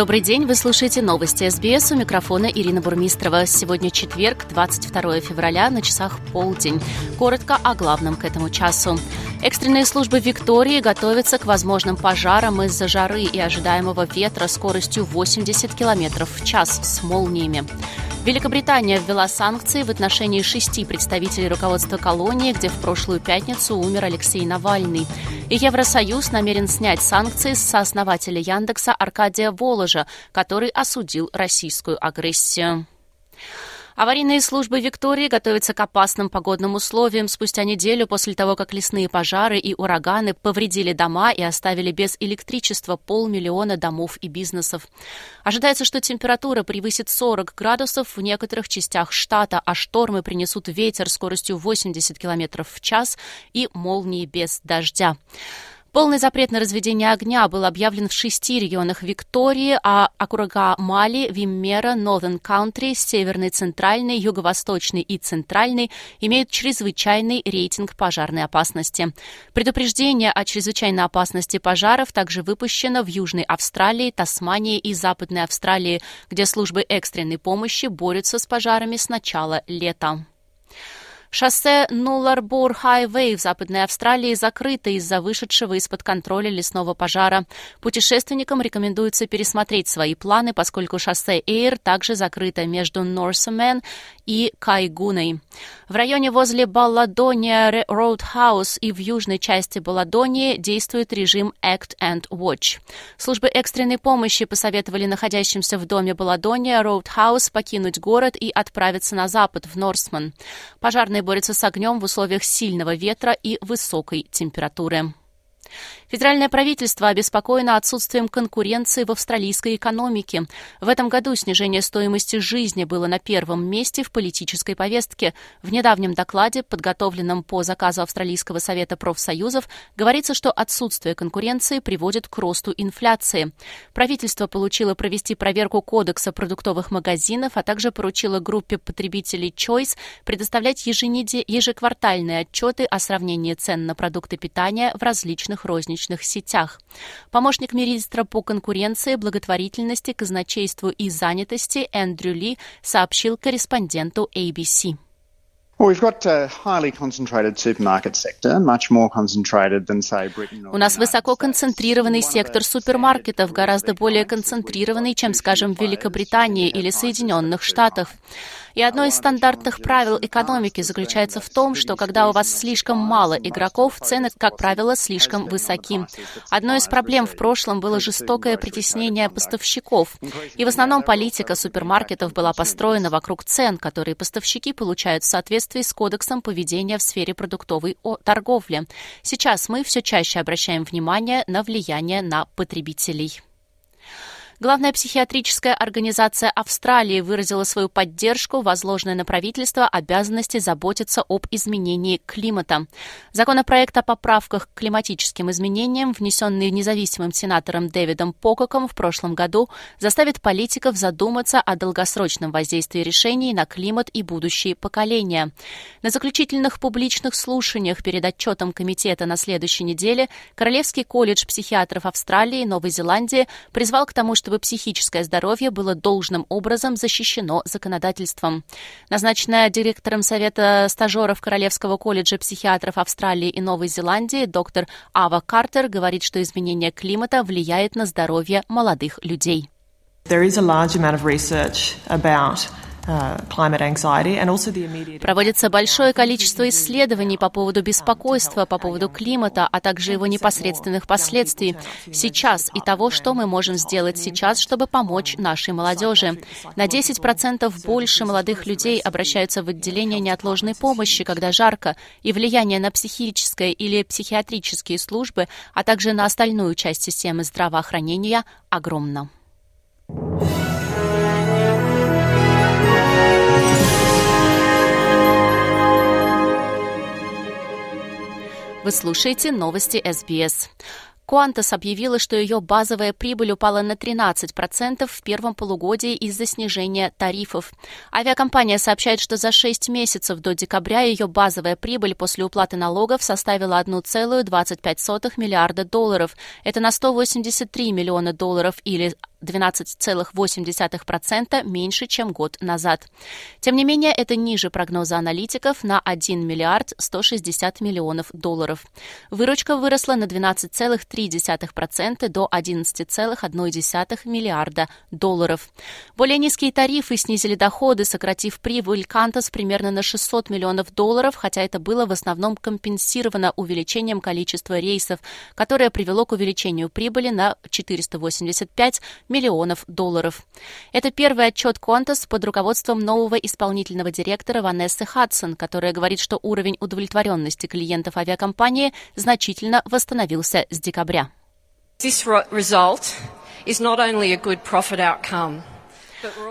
Добрый день, вы слушаете новости СБС. У микрофона Ирина Бурмистрова. Сегодня четверг, 22 февраля, на часах полдень. Коротко о главном к этому часу. Экстренные службы Виктории готовятся к возможным пожарам из-за жары и ожидаемого ветра скоростью 80 км в час с молниями. Великобритания ввела санкции в отношении шести представителей руководства колонии, где в прошлую пятницу умер Алексей Навальный. И Евросоюз намерен снять санкции с сооснователя Яндекса Аркадия Воложа, который осудил российскую агрессию. Аварийные службы Виктории готовятся к опасным погодным условиям спустя неделю после того, как лесные пожары и ураганы повредили дома и оставили без электричества полмиллиона домов и бизнесов. Ожидается, что температура превысит 40 градусов в некоторых частях штата, а штормы принесут ветер скоростью 80 км в час и молнии без дождя. Полный запрет на разведение огня был объявлен в шести регионах Виктории, а округа Мали, Виммера, Northern Country, Северный, Центральный, Юго-Восточный и Центральный имеют чрезвычайный рейтинг пожарной опасности. Предупреждение о чрезвычайной опасности пожаров также выпущено в Южной Австралии, Тасмании и Западной Австралии, где службы экстренной помощи борются с пожарами с начала лета. Шоссе Нуларбур Хайвей в Западной Австралии закрыто из-за вышедшего из-под контроля лесного пожара. Путешественникам рекомендуется пересмотреть свои планы, поскольку шоссе Эйр также закрыто между Норсамен и Кайгуной. В районе возле Balladonia Roadhouse и в южной части Балладонии действует режим Act and Watch. Службы экстренной помощи посоветовали находящимся в доме Balladonia Roadhouse покинуть город и отправиться на запад, в Норсман. Пожарные борются с огнем в условиях сильного ветра и высокой температуры. Федеральное правительство обеспокоено отсутствием конкуренции в австралийской экономике. В этом году снижение стоимости жизни было на первом месте в политической повестке. В недавнем докладе, подготовленном по заказу Австралийского совета профсоюзов, говорится, что отсутствие конкуренции приводит к росту инфляции. Правительство получило провести проверку кодекса продуктовых магазинов, а также поручило группе потребителей Choice предоставлять ежеквартальные отчеты о сравнении цен на продукты питания в различных розничных розничных сетях. Помощник министра по конкуренции, благотворительности, казначейству и занятости Эндрю Ли сообщил корреспонденту ABC. У нас высоко концентрированный сектор супермаркетов, гораздо более концентрированный, чем, скажем, в Великобритании или Соединенных Штатах. И одно из стандартных правил экономики заключается в том, что когда у вас слишком мало игроков, цены, как правило, слишком высоки. Одной из проблем в прошлом было жестокое притеснение поставщиков. И в основном политика супермаркетов была построена вокруг цен, которые поставщики получают в соответствии с кодексом поведения в сфере продуктовой торговли. Сейчас мы все чаще обращаем внимание на влияние на потребителей. Главная психиатрическая организация Австралии выразила свою поддержку, возложенной на правительство обязанности заботиться об изменении климата. Законопроект о поправках к климатическим изменениям, внесенный независимым сенатором Дэвидом Пококом в прошлом году, заставит политиков задуматься о долгосрочном воздействии решений на климат и будущие поколения. На заключительных публичных слушаниях перед отчетом комитета на следующей неделе Королевский колледж психиатров Австралии и Новой Зеландии призвал к тому, что чтобы психическое здоровье было должным образом защищено законодательством. Назначенная директором Совета стажеров Королевского колледжа психиатров Австралии и Новой Зеландии доктор Ава Картер говорит, что изменение климата влияет на здоровье молодых людей. There is a large amount of research about Проводится большое количество исследований по поводу беспокойства, по поводу климата, а также его непосредственных последствий сейчас и того, что мы можем сделать сейчас, чтобы помочь нашей молодежи. На 10% больше молодых людей обращаются в отделение неотложной помощи, когда жарко, и влияние на психическое или психиатрические службы, а также на остальную часть системы здравоохранения огромно. Вы слушаете новости СБС. Qantas объявила, что ее базовая прибыль упала на 13% в первом полугодии из-за снижения тарифов. Авиакомпания сообщает, что за 6 месяцев до декабря ее базовая прибыль после уплаты налогов составила 1,25 миллиарда долларов. Это на 183 миллиона долларов или 12,8% меньше, чем год назад. Тем не менее, это ниже прогноза аналитиков на 1 миллиард 160 миллионов долларов. Выручка выросла на 12,3% до 11,1 миллиарда долларов. Более низкие тарифы снизили доходы, сократив прибыль Кантас примерно на 600 миллионов долларов, хотя это было в основном компенсировано увеличением количества рейсов, которое привело к увеличению прибыли на 485 миллионов долларов. Это первый отчет Qantas под руководством нового исполнительного директора Ванессы Хадсон, которая говорит, что уровень удовлетворенности клиентов авиакомпании значительно восстановился с декабря. This result is not only a good profit outcome,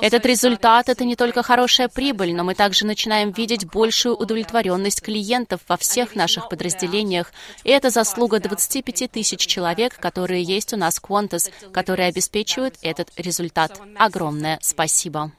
этот результат – это не только хорошая прибыль, но мы также начинаем видеть большую удовлетворенность клиентов во всех наших подразделениях. И это заслуга 25 тысяч человек, которые есть у нас в Qantas, которые обеспечивают этот результат. Огромное спасибо.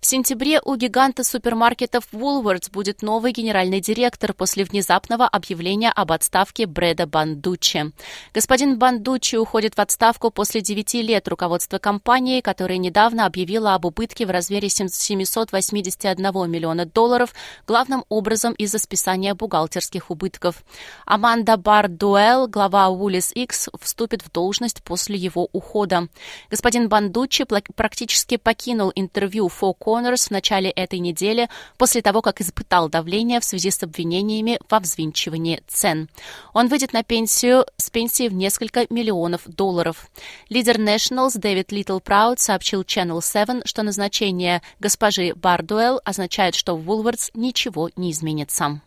В сентябре у гиганта супермаркетов Woolworths будет новый генеральный директор после внезапного объявления об отставке Брэда Бандучи. Господин Бандучи уходит в отставку после 9 лет руководства компании, которая недавно объявила об убытке в размере 781 миллиона долларов, главным образом из-за списания бухгалтерских убытков. Аманда Бардуэлл, глава Woolies X, вступит в должность после его ухода. Господин Бандучи практически покинул интервью Four Коннорс в начале этой недели после того, как испытал давление в связи с обвинениями во взвинчивании цен. Он выйдет на пенсию с пенсией в несколько миллионов долларов. Лидер Nationals Дэвид Литл Прауд сообщил Channel 7, что назначение госпожи Бардуэлл означает, что в Woolworths ничего не изменится.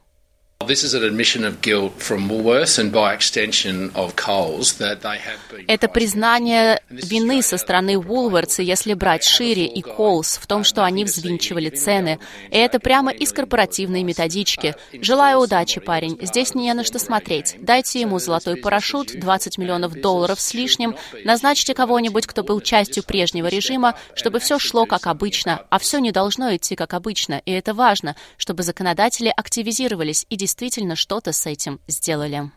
Это признание вины со стороны Woolworths, если брать шире, и Coles в том, что они взвинчивали цены. И это прямо из корпоративной методички. Желаю удачи, парень. Здесь не на что смотреть. Дайте ему золотой парашют, 20 миллионов долларов с лишним. Назначьте кого-нибудь, кто был частью прежнего режима, чтобы все шло как обычно. А все не должно идти как обычно. И это важно, чтобы законодатели активизировались и действительно что-то с этим сделали.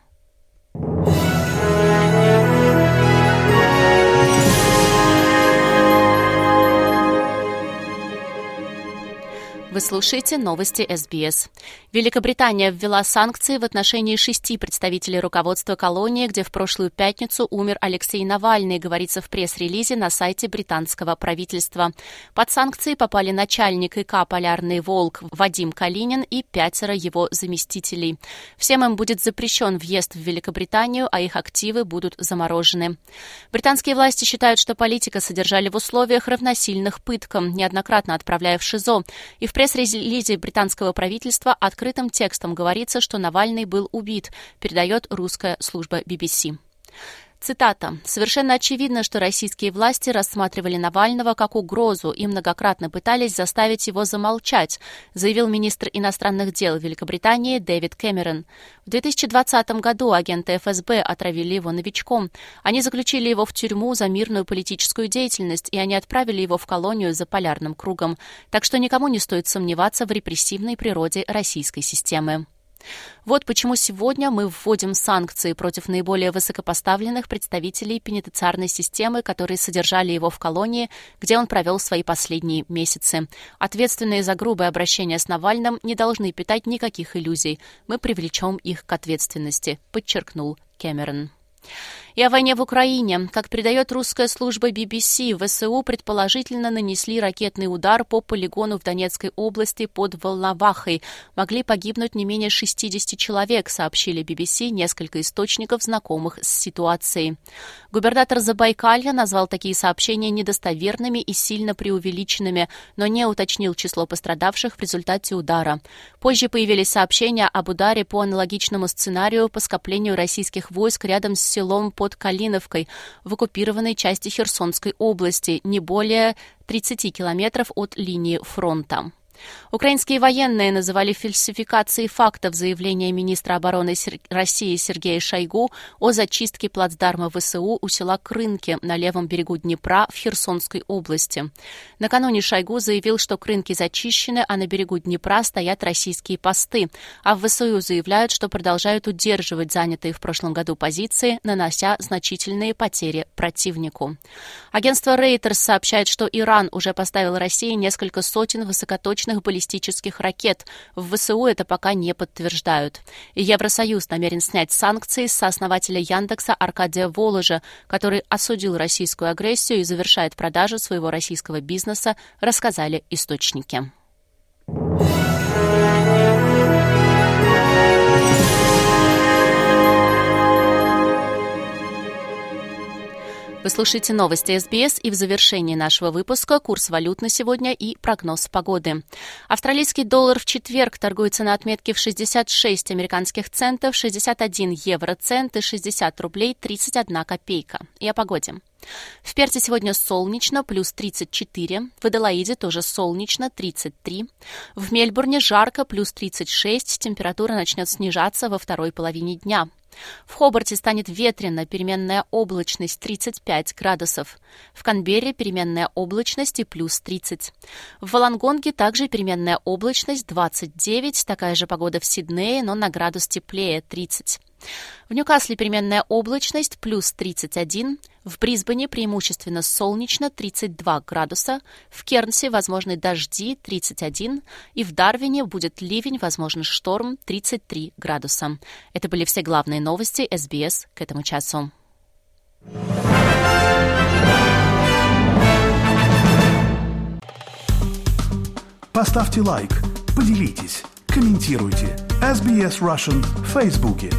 Вы слушаете новости СБС. Великобритания ввела санкции в отношении шести представителей руководства колонии, где в прошлую пятницу умер Алексей Навальный, говорится в пресс-релизе на сайте британского правительства. Под санкции попали начальник ИК «Полярный волк» Вадим Калинин и пятеро его заместителей. Всем им будет запрещен въезд в Великобританию, а их активы будут заморожены. Британские власти считают, что политика содержали в условиях равносильных пыткам, неоднократно отправляя в ШИЗО. И в пресс пресс-релизе британского правительства открытым текстом говорится, что Навальный был убит, передает русская служба BBC. Цитата. «Совершенно очевидно, что российские власти рассматривали Навального как угрозу и многократно пытались заставить его замолчать», заявил министр иностранных дел Великобритании Дэвид Кэмерон. В 2020 году агенты ФСБ отравили его новичком. Они заключили его в тюрьму за мирную политическую деятельность, и они отправили его в колонию за полярным кругом. Так что никому не стоит сомневаться в репрессивной природе российской системы. Вот почему сегодня мы вводим санкции против наиболее высокопоставленных представителей пенитенциарной системы, которые содержали его в колонии, где он провел свои последние месяцы. Ответственные за грубое обращение с Навальным не должны питать никаких иллюзий. Мы привлечем их к ответственности, подчеркнул Кэмерон. И о войне в Украине. Как передает русская служба BBC, ВСУ предположительно нанесли ракетный удар по полигону в Донецкой области под Волновахой. Могли погибнуть не менее 60 человек, сообщили BBC несколько источников, знакомых с ситуацией. Губернатор Забайкалья назвал такие сообщения недостоверными и сильно преувеличенными, но не уточнил число пострадавших в результате удара. Позже появились сообщения об ударе по аналогичному сценарию по скоплению российских войск рядом с селом под Калиновкой в оккупированной части Херсонской области, не более 30 километров от линии фронта. Украинские военные называли фальсификацией фактов заявления министра обороны России Сергея Шойгу о зачистке плацдарма ВСУ у села Крынки на левом берегу Днепра в Херсонской области. Накануне Шойгу заявил, что Крынки зачищены, а на берегу Днепра стоят российские посты, а в ВСУ заявляют, что продолжают удерживать занятые в прошлом году позиции, нанося значительные потери противнику. Агентство Reuters сообщает, что Иран уже поставил России несколько сотен высокоточных баллистических баллистических ракет. В ВСУ это пока не подтверждают. Евросоюз намерен снять санкции с основателя Яндекса Аркадия Воложа, который осудил российскую агрессию и завершает продажу своего российского бизнеса, рассказали источники. Вы слушаете новости СБС и в завершении нашего выпуска курс валют на сегодня и прогноз погоды. Австралийский доллар в четверг торгуется на отметке в 66 американских центов, 61 евроцент и 60 рублей 31 копейка. И о погоде. В Перте сегодня солнечно, плюс 34. В Аделаиде тоже солнечно, 33. В Мельбурне жарко, плюс 36. Температура начнет снижаться во второй половине дня. В Хобарте станет ветрено, переменная облачность 35 градусов. В Канберре переменная облачность и плюс 30. В Волонгонге также переменная облачность 29, такая же погода в Сиднее, но на градус теплее 30. В Ньюкасле переменная облачность плюс 31, в Брисбене преимущественно солнечно 32 градуса, в Кернсе возможны дожди 31 и в Дарвине будет ливень, возможен шторм 33 градуса. Это были все главные новости СБС к этому часу. Поставьте лайк, поделитесь, комментируйте. SBS Russian в Фейсбуке.